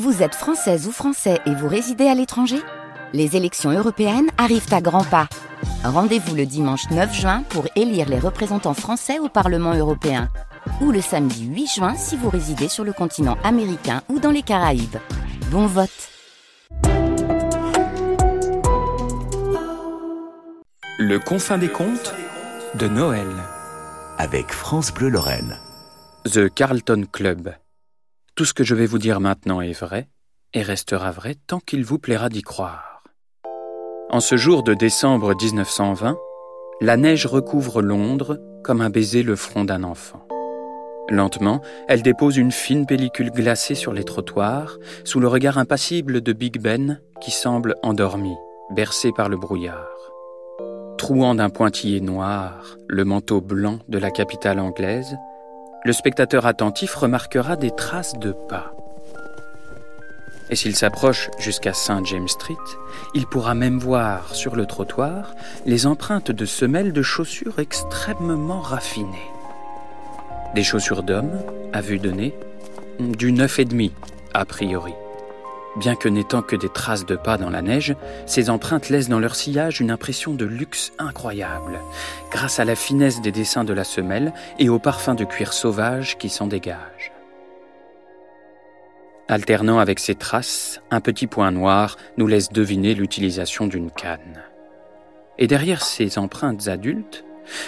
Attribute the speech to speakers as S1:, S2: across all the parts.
S1: Vous êtes française ou français et vous résidez à l'étranger? Les élections européennes arrivent à grands pas. Rendez-vous le dimanche 9 juin pour élire les représentants français au Parlement européen. Ou le samedi 8 juin si vous résidez sur le continent américain ou dans les Caraïbes. Bon vote
S2: Le confin des contes de Noël.
S3: Avec France Bleu Lorraine.
S2: The Carlton Club. Tout ce que je vais vous dire maintenant est vrai et restera vrai tant qu'il vous plaira d'y croire. En ce jour de décembre 1920, la neige recouvre Londres comme un baiser le front d'un enfant. Lentement, elle dépose une fine pellicule glacée sur les trottoirs, sous le regard impassible de Big Ben qui semble endormi, bercé par le brouillard. Trouant d'un pointillé noir le manteau blanc de la capitale anglaise, le spectateur attentif remarquera des traces de pas. Et s'il s'approche jusqu'à Saint James Street, il pourra même voir sur le trottoir les empreintes de semelles de chaussures extrêmement raffinées. Des chaussures d'homme, à vue de nez, du neuf et demi, a priori. Bien que n'étant que des traces de pas dans la neige, ces empreintes laissent dans leur sillage une impression de luxe incroyable, grâce à la finesse des dessins de la semelle et au parfum de cuir sauvage qui s'en dégage. Alternant avec ces traces, un petit point noir nous laisse deviner l'utilisation d'une canne. Et derrière ces empreintes adultes,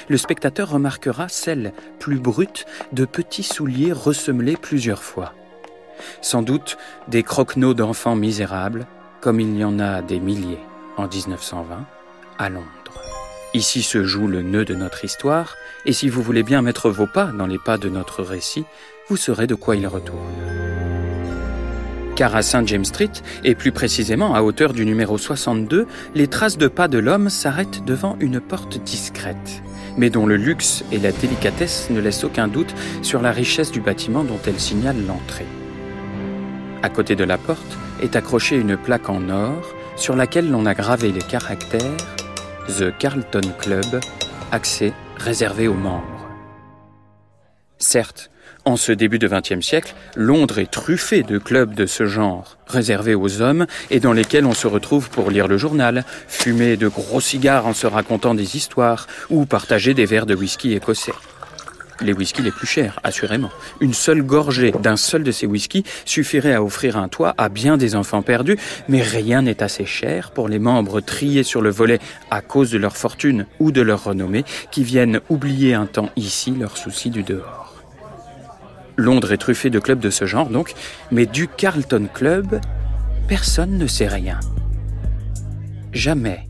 S2: le spectateur remarquera celle, plus brute, de petits souliers ressemelés plusieurs fois sans doute des croquenots d'enfants misérables, comme il y en a des milliers en 1920 à Londres. Ici se joue le nœud de notre histoire, et si vous voulez bien mettre vos pas dans les pas de notre récit, vous saurez de quoi il retourne. Car à Saint James Street, et plus précisément à hauteur du numéro 62, les traces de pas de l'homme s'arrêtent devant une porte discrète, mais dont le luxe et la délicatesse ne laissent aucun doute sur la richesse du bâtiment dont elle signale l'entrée. À côté de la porte est accrochée une plaque en or sur laquelle l'on a gravé les caractères The Carlton Club, accès réservé aux membres. Certes, en ce début de XXe siècle, Londres est truffé de clubs de ce genre, réservés aux hommes et dans lesquels on se retrouve pour lire le journal, fumer de gros cigares en se racontant des histoires ou partager des verres de whisky écossais les whiskies les plus chers, assurément. Une seule gorgée d'un seul de ces whiskies suffirait à offrir un toit à bien des enfants perdus, mais rien n'est assez cher pour les membres triés sur le volet à cause de leur fortune ou de leur renommée, qui viennent oublier un temps ici leurs soucis du dehors. Londres est truffé de clubs de ce genre, donc, mais du Carlton Club, personne ne sait rien. Jamais,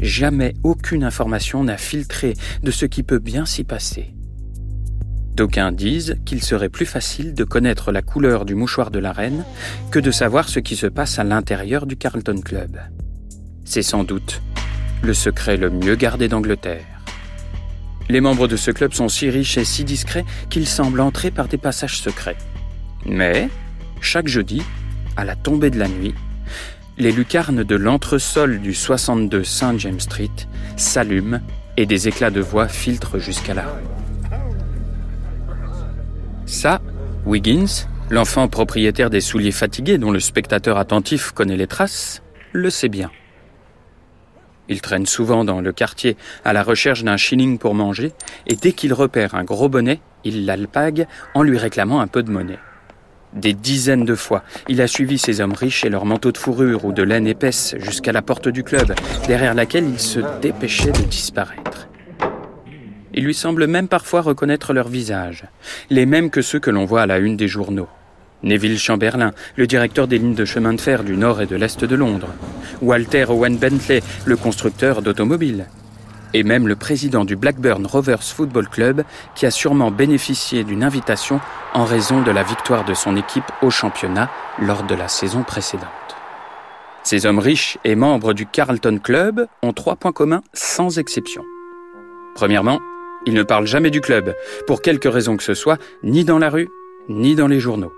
S2: jamais aucune information n'a filtré de ce qui peut bien s'y passer. D'aucuns disent qu'il serait plus facile de connaître la couleur du mouchoir de la reine que de savoir ce qui se passe à l'intérieur du Carlton Club. C'est sans doute le secret le mieux gardé d'Angleterre. Les membres de ce club sont si riches et si discrets qu'ils semblent entrer par des passages secrets. Mais, chaque jeudi, à la tombée de la nuit, les lucarnes de l'entresol du 62 St. James Street s'allument et des éclats de voix filtrent jusqu'à la rue. Ça, Wiggins, l'enfant propriétaire des souliers fatigués dont le spectateur attentif connaît les traces, le sait bien. Il traîne souvent dans le quartier à la recherche d'un shilling pour manger, et dès qu'il repère un gros bonnet, il l'alpague en lui réclamant un peu de monnaie. Des dizaines de fois, il a suivi ces hommes riches et leurs manteaux de fourrure ou de laine épaisse jusqu'à la porte du club, derrière laquelle il se dépêchait de disparaître. Il lui semble même parfois reconnaître leurs visages, les mêmes que ceux que l'on voit à la une des journaux. Neville Chamberlain, le directeur des lignes de chemin de fer du nord et de l'est de Londres. Walter Owen Bentley, le constructeur d'automobiles. Et même le président du Blackburn Rovers Football Club, qui a sûrement bénéficié d'une invitation en raison de la victoire de son équipe au championnat lors de la saison précédente. Ces hommes riches et membres du Carlton Club ont trois points communs sans exception. Premièrement, il ne parle jamais du club, pour quelque raison que ce soit, ni dans la rue, ni dans les journaux.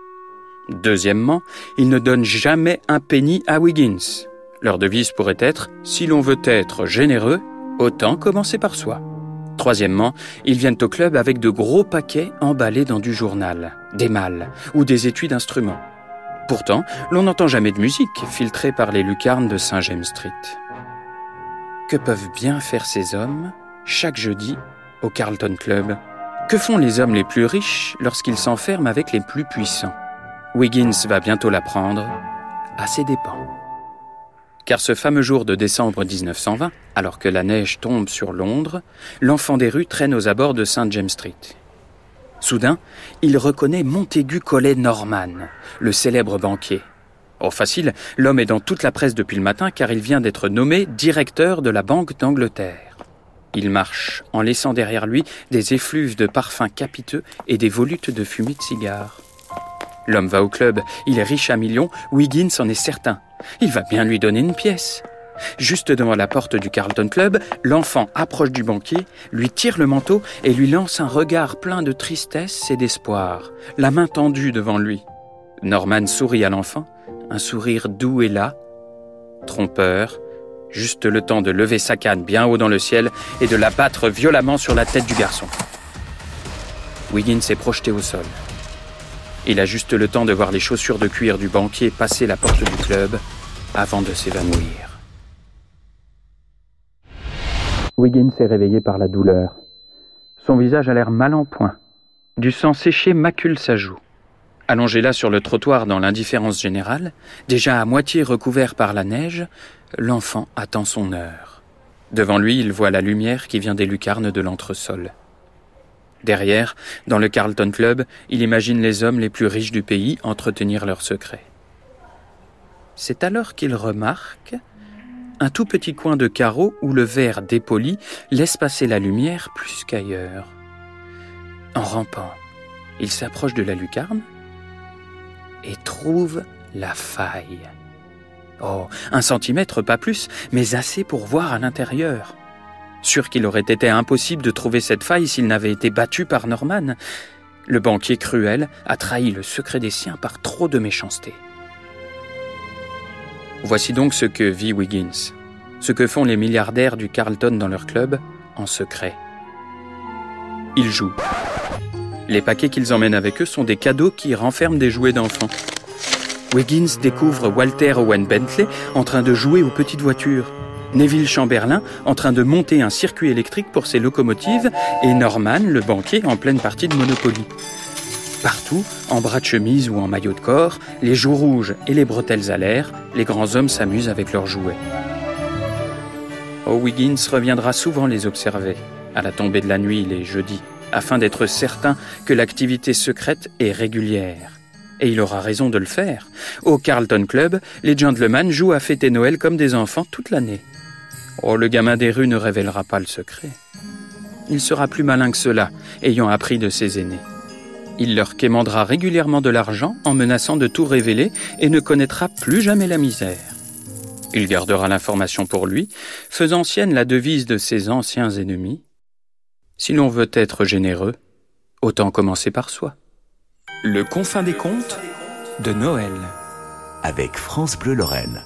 S2: Deuxièmement, il ne donne jamais un penny à Wiggins. Leur devise pourrait être Si l'on veut être généreux, autant commencer par soi. Troisièmement, ils viennent au club avec de gros paquets emballés dans du journal, des malles ou des étuis d'instruments. Pourtant, l'on n'entend jamais de musique filtrée par les lucarnes de Saint James Street. Que peuvent bien faire ces hommes chaque jeudi au Carlton Club Que font les hommes les plus riches lorsqu'ils s'enferment avec les plus puissants? Wiggins va bientôt l'apprendre à ses dépens. Car ce fameux jour de décembre 1920, alors que la neige tombe sur Londres, l'enfant des rues traîne aux abords de Saint James Street. Soudain, il reconnaît Montaigu Collet Norman, le célèbre banquier. Oh facile, l'homme est dans toute la presse depuis le matin car il vient d'être nommé directeur de la Banque d'Angleterre. Il marche en laissant derrière lui des effluves de parfums capiteux et des volutes de fumée de cigares. L'homme va au club, il est riche à millions, Wiggins en est certain. Il va bien lui donner une pièce. Juste devant la porte du Carlton Club, l'enfant approche du banquier, lui tire le manteau et lui lance un regard plein de tristesse et d'espoir, la main tendue devant lui. Norman sourit à l'enfant, un sourire doux et là, trompeur, juste le temps de lever sa canne bien haut dans le ciel et de la battre violemment sur la tête du garçon. Wiggins s'est projeté au sol. Il a juste le temps de voir les chaussures de cuir du banquier passer la porte du club avant de s'évanouir. Wiggins s'est réveillé par la douleur. Son visage a l'air mal en point. Du sang séché macule sa joue. Allongé là sur le trottoir dans l'indifférence générale, déjà à moitié recouvert par la neige, l'enfant attend son heure. Devant lui, il voit la lumière qui vient des lucarnes de l'entresol. Derrière, dans le Carlton Club, il imagine les hommes les plus riches du pays entretenir leurs secrets. C'est alors qu'il remarque un tout petit coin de carreau où le verre dépoli laisse passer la lumière plus qu'ailleurs. En rampant, il s'approche de la lucarne et trouve la faille. Oh, un centimètre, pas plus, mais assez pour voir à l'intérieur. Sûr qu'il aurait été impossible de trouver cette faille s'il n'avait été battu par Norman. Le banquier cruel a trahi le secret des siens par trop de méchanceté. Voici donc ce que vit Wiggins, ce que font les milliardaires du Carlton dans leur club en secret. Ils jouent. Les paquets qu'ils emmènent avec eux sont des cadeaux qui renferment des jouets d'enfants. Wiggins découvre Walter Owen Bentley en train de jouer aux petites voitures, Neville Chamberlain en train de monter un circuit électrique pour ses locomotives et Norman, le banquier, en pleine partie de Monopoly. Partout, en bras de chemise ou en maillot de corps, les joues rouges et les bretelles à l'air, les grands hommes s'amusent avec leurs jouets. O'Wiggins reviendra souvent les observer, à la tombée de la nuit les jeudis, afin d'être certain que l'activité secrète est régulière. Et il aura raison de le faire. Au Carlton Club, les gentlemen jouent à fêter Noël comme des enfants toute l'année. Oh, le gamin des rues ne révélera pas le secret. Il sera plus malin que cela, ayant appris de ses aînés. Il leur quémandera régulièrement de l'argent en menaçant de tout révéler et ne connaîtra plus jamais la misère. Il gardera l'information pour lui, faisant sienne la devise de ses anciens ennemis. Si l'on veut être généreux, autant commencer par soi.
S3: Le confin des contes de Noël. Avec France Bleu Lorraine.